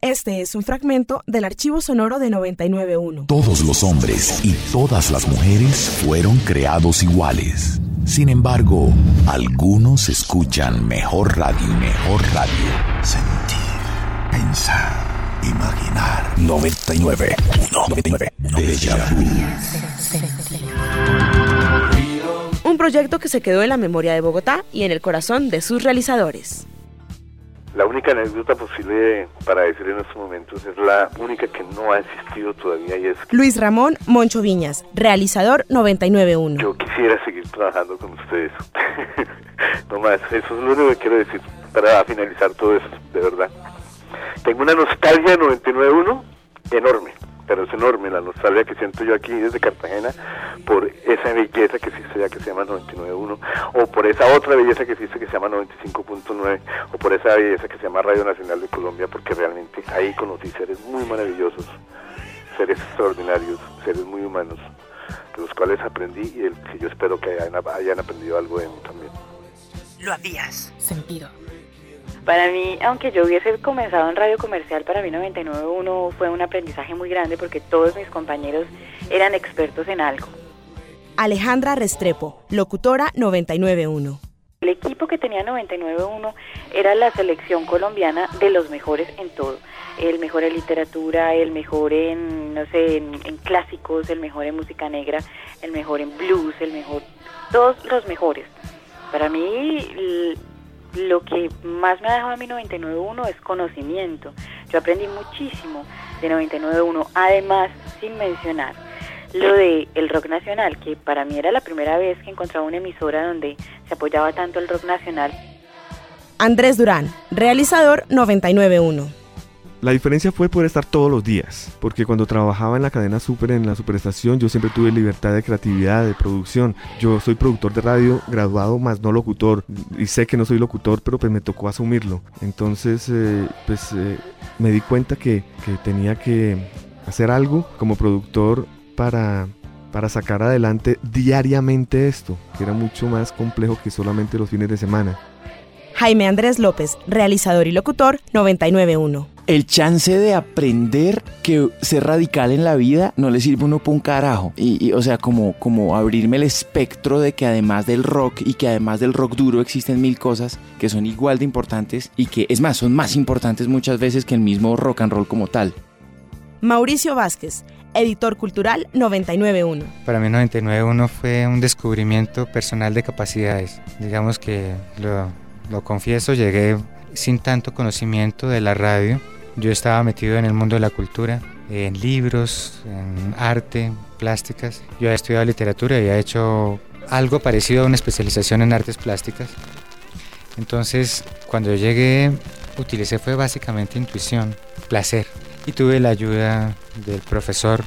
Este es un fragmento del archivo sonoro de 991. Todos los hombres y todas las mujeres fueron creados iguales. Sin embargo, algunos escuchan mejor radio, mejor radio. Sentir, pensar, imaginar. 99, 1, 99, Deja vu. Un proyecto que se quedó en la memoria de Bogotá y en el corazón de sus realizadores. La única anécdota posible para decir en estos momentos es la única que no ha existido todavía y es que Luis Ramón Moncho Viñas, realizador 991. yo quisiera seguir trabajando con ustedes. no más, eso es lo único que quiero decir para finalizar todo esto, de verdad. Tengo una nostalgia de 99.1 enorme, pero es enorme la nostalgia que siento yo aquí desde Cartagena por esa belleza que existe ya que se llama 99.1 o por esa otra belleza que existe que se llama 95.9 o por esa belleza que se llama Radio Nacional de Colombia porque realmente ahí conocí seres muy maravillosos, seres extraordinarios, seres muy humanos de los cuales aprendí y del que yo espero que hayan aprendido algo de mí también. Lo habías sentido. Para mí, aunque yo hubiese comenzado en radio comercial, para mí 99.1 fue un aprendizaje muy grande porque todos mis compañeros eran expertos en algo. Alejandra Restrepo, locutora 991. El equipo que tenía 99.1 era la selección colombiana de los mejores en todo. El mejor en literatura, el mejor en, no sé, en, en clásicos, el mejor en música negra, el mejor en blues, el mejor, todos los mejores. Para mí, lo que más me ha dejado a mí 99.1 es conocimiento. Yo aprendí muchísimo de 99.1, además, sin mencionar lo de el rock nacional, que para mí era la primera vez que encontraba una emisora donde se apoyaba tanto el rock nacional. Andrés Durán, realizador 991. La diferencia fue poder estar todos los días, porque cuando trabajaba en la cadena super, en la superestación, yo siempre tuve libertad de creatividad, de producción. Yo soy productor de radio, graduado más no locutor, y sé que no soy locutor, pero pues me tocó asumirlo. Entonces, eh, pues eh, me di cuenta que, que tenía que hacer algo como productor para, para sacar adelante diariamente esto, que era mucho más complejo que solamente los fines de semana. Jaime Andrés López, realizador y locutor 991. El chance de aprender que ser radical en la vida no le sirve a uno para un carajo. Y, y, o sea, como, como abrirme el espectro de que además del rock y que además del rock duro existen mil cosas que son igual de importantes y que, es más, son más importantes muchas veces que el mismo rock and roll como tal. Mauricio Vázquez, editor cultural 991. Para mí 99.1 fue un descubrimiento personal de capacidades. Digamos que lo, lo confieso, llegué sin tanto conocimiento de la radio. Yo estaba metido en el mundo de la cultura, en libros, en arte, plásticas. Yo había estudiado literatura y había hecho algo parecido a una especialización en artes plásticas. Entonces, cuando yo llegué, utilicé fue básicamente intuición, placer. Y tuve la ayuda del profesor,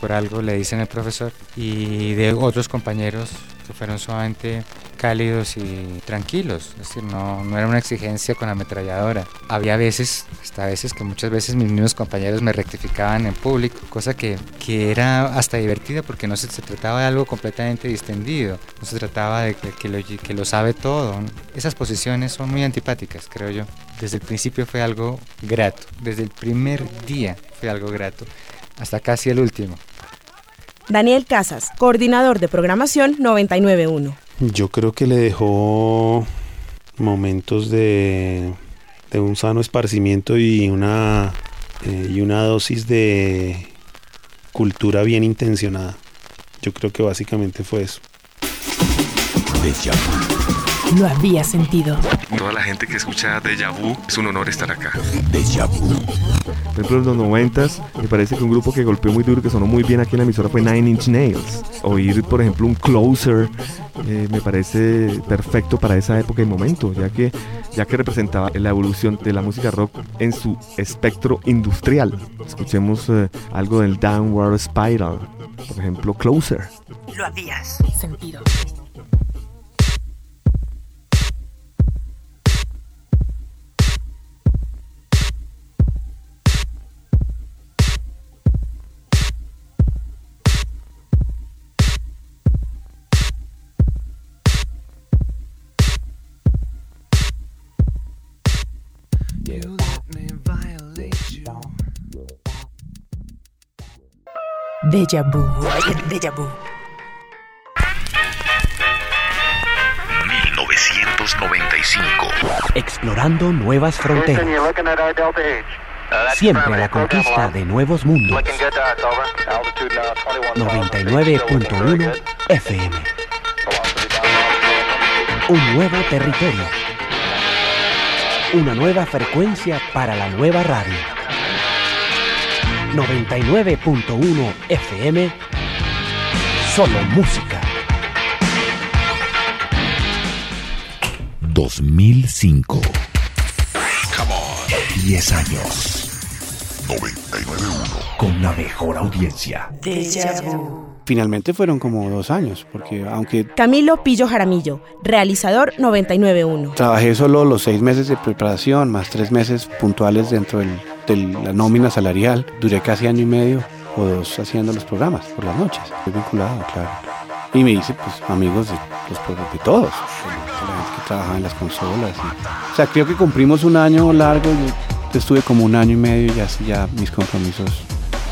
por algo le dicen el profesor, y de otros compañeros que fueron sumamente cálidos y tranquilos, es decir, no, no era una exigencia con ametralladora. Había veces, hasta veces que muchas veces mis mismos compañeros me rectificaban en público, cosa que, que era hasta divertida porque no se, se, trataba de algo completamente distendido, no se trataba de que, que, lo, que lo sabe todo. Esas posiciones son muy antipáticas, creo yo. Desde el principio fue algo grato, desde el primer día fue algo grato, hasta casi el último. Daniel Casas, coordinador de programación 991. Yo creo que le dejó momentos de, de un sano esparcimiento y una, eh, y una dosis de cultura bien intencionada. Yo creo que básicamente fue eso. Lo había sentido. Toda la gente que escucha Deja Vu, es un honor estar acá. Deja Vu. Por ejemplo, en los noventas, me parece que un grupo que golpeó muy duro, que sonó muy bien aquí en la emisora fue Nine Inch Nails. Oír, por ejemplo, un Closer, eh, me parece perfecto para esa época y momento, ya que, ya que representaba la evolución de la música rock en su espectro industrial. Escuchemos eh, algo del Downward Spiral. Por ejemplo, Closer. Lo habías sentido. Deja vu. Deja vu. 1995. Explorando nuevas fronteras. Siempre a la conquista de nuevos mundos. 99.1 FM. Un nuevo territorio. Una nueva frecuencia para la nueva radio. 99.1 FM. Solo música. 2005. 10 años. 99.1. Con la mejor audiencia. Finalmente fueron como dos años, porque aunque... Camilo Pillo Jaramillo, realizador 991. Trabajé solo los seis meses de preparación, más tres meses puntuales dentro del de la nómina salarial. Duré casi año y medio o dos haciendo los programas por las noches. Estoy vinculado, claro. Y me hice pues amigos de, los, de todos, de la gente que trabajaba en las consolas. o sea, creo que cumplimos un año largo. Yo estuve como un año y medio y así ya mis compromisos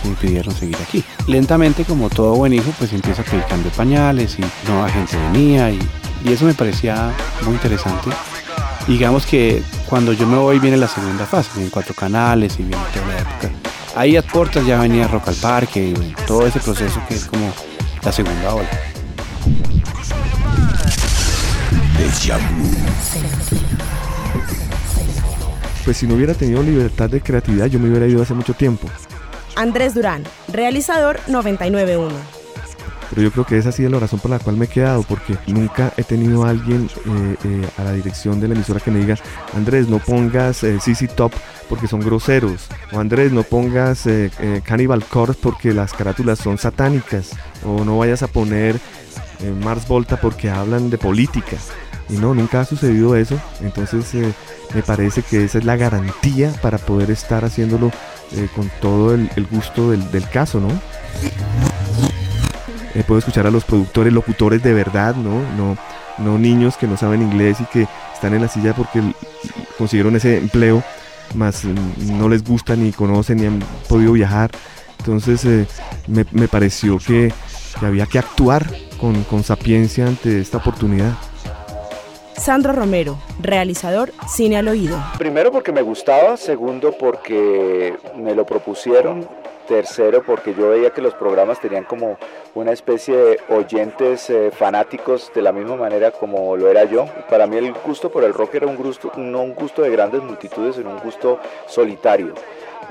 me impidieron seguir aquí. Lentamente, como todo buen hijo, pues empieza a pedir cambio de pañales y nueva gente venía y, y eso me parecía muy interesante digamos que cuando yo me voy viene la segunda fase, vienen cuatro canales y viene toda la época. Ahí a puertas ya venía Rock al Parque y todo ese proceso que es como la segunda ola. Pues si no hubiera tenido libertad de creatividad, yo me hubiera ido hace mucho tiempo. Andrés Durán, realizador 991 pero yo creo que esa ha sido la razón por la cual me he quedado, porque nunca he tenido a alguien eh, eh, a la dirección de la emisora que me diga, Andrés, no pongas eh, CC Top porque son groseros, o Andrés, no pongas Cannibal Corpse porque las carátulas son satánicas, o no vayas a poner Mars Volta porque hablan de política. Y no, nunca ha sucedido eso, entonces me parece que esa es la garantía para poder estar haciéndolo con todo el, gusto del, caso, ¿no? Eh, puedo escuchar a los productores, locutores de verdad, ¿no? ¿no? Niños que no saben inglés y que están en la silla porque consiguieron ese empleo, más mm, no les gusta ni conocen ni han podido viajar. Entonces eh, me, pareció que, había que actuar con, con sapiencia ante esta oportunidad. Sandro Romero, realizador Cine al Oído. Primero porque me gustaba, segundo porque me lo propusieron Tercero, porque yo veía que los programas tenían como una especie de oyentes eh, fanáticos de la misma manera como lo era yo. Para mí el gusto por el rock era un gusto, no un gusto de grandes multitudes, sino un gusto solitario.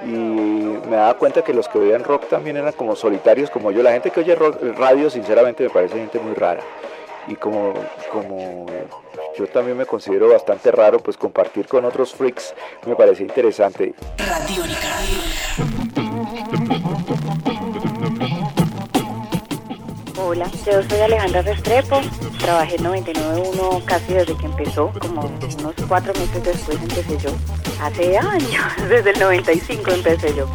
Y me daba cuenta que los que oían rock también eran como solitarios como yo. La gente que oye radio, sinceramente, me parece gente muy rara. Y como, como yo también me considero bastante raro, pues compartir con otros freaks me parece interesante. Hola, yo soy Alejandra Restrepo, trabajé en 99.1 casi desde que empezó, como unos cuatro meses después empecé yo. Hace años, desde el 95 empecé yo.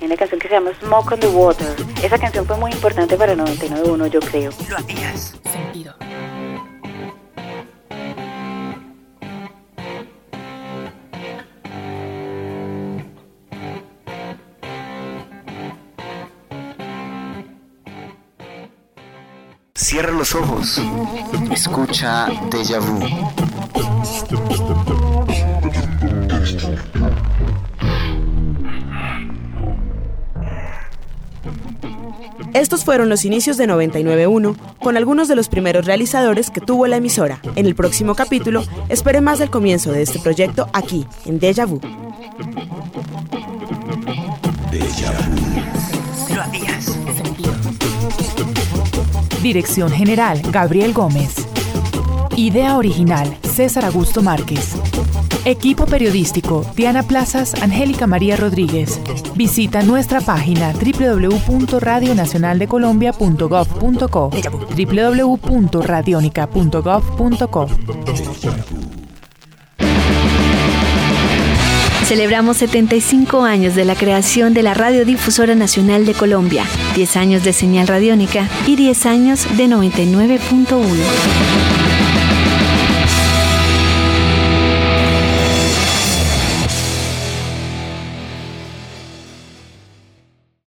Hay una canción que se llama Smoke on the Water. Esa canción fue muy importante para 99.1, yo creo. Lo habías sentido. Cierra los ojos. Escucha Deja Vu. Estos fueron los inicios de 99.1, con algunos de los primeros realizadores que tuvo la emisora. En el próximo capítulo, espere más del comienzo de este proyecto aquí, en Deja Vu. Deja Vu. Lo habías Dirección General Gabriel Gómez. Idea original César Augusto Márquez. Equipo periodístico, Diana Plazas, Angélica María Rodríguez. Visita nuestra página www.radionacionaldecolombia.gov.co www.radionica.gov.co Celebramos 75 años de la creación de la Radiodifusora Nacional de Colombia, 10 años de señal radiónica y 10 años de 99.1.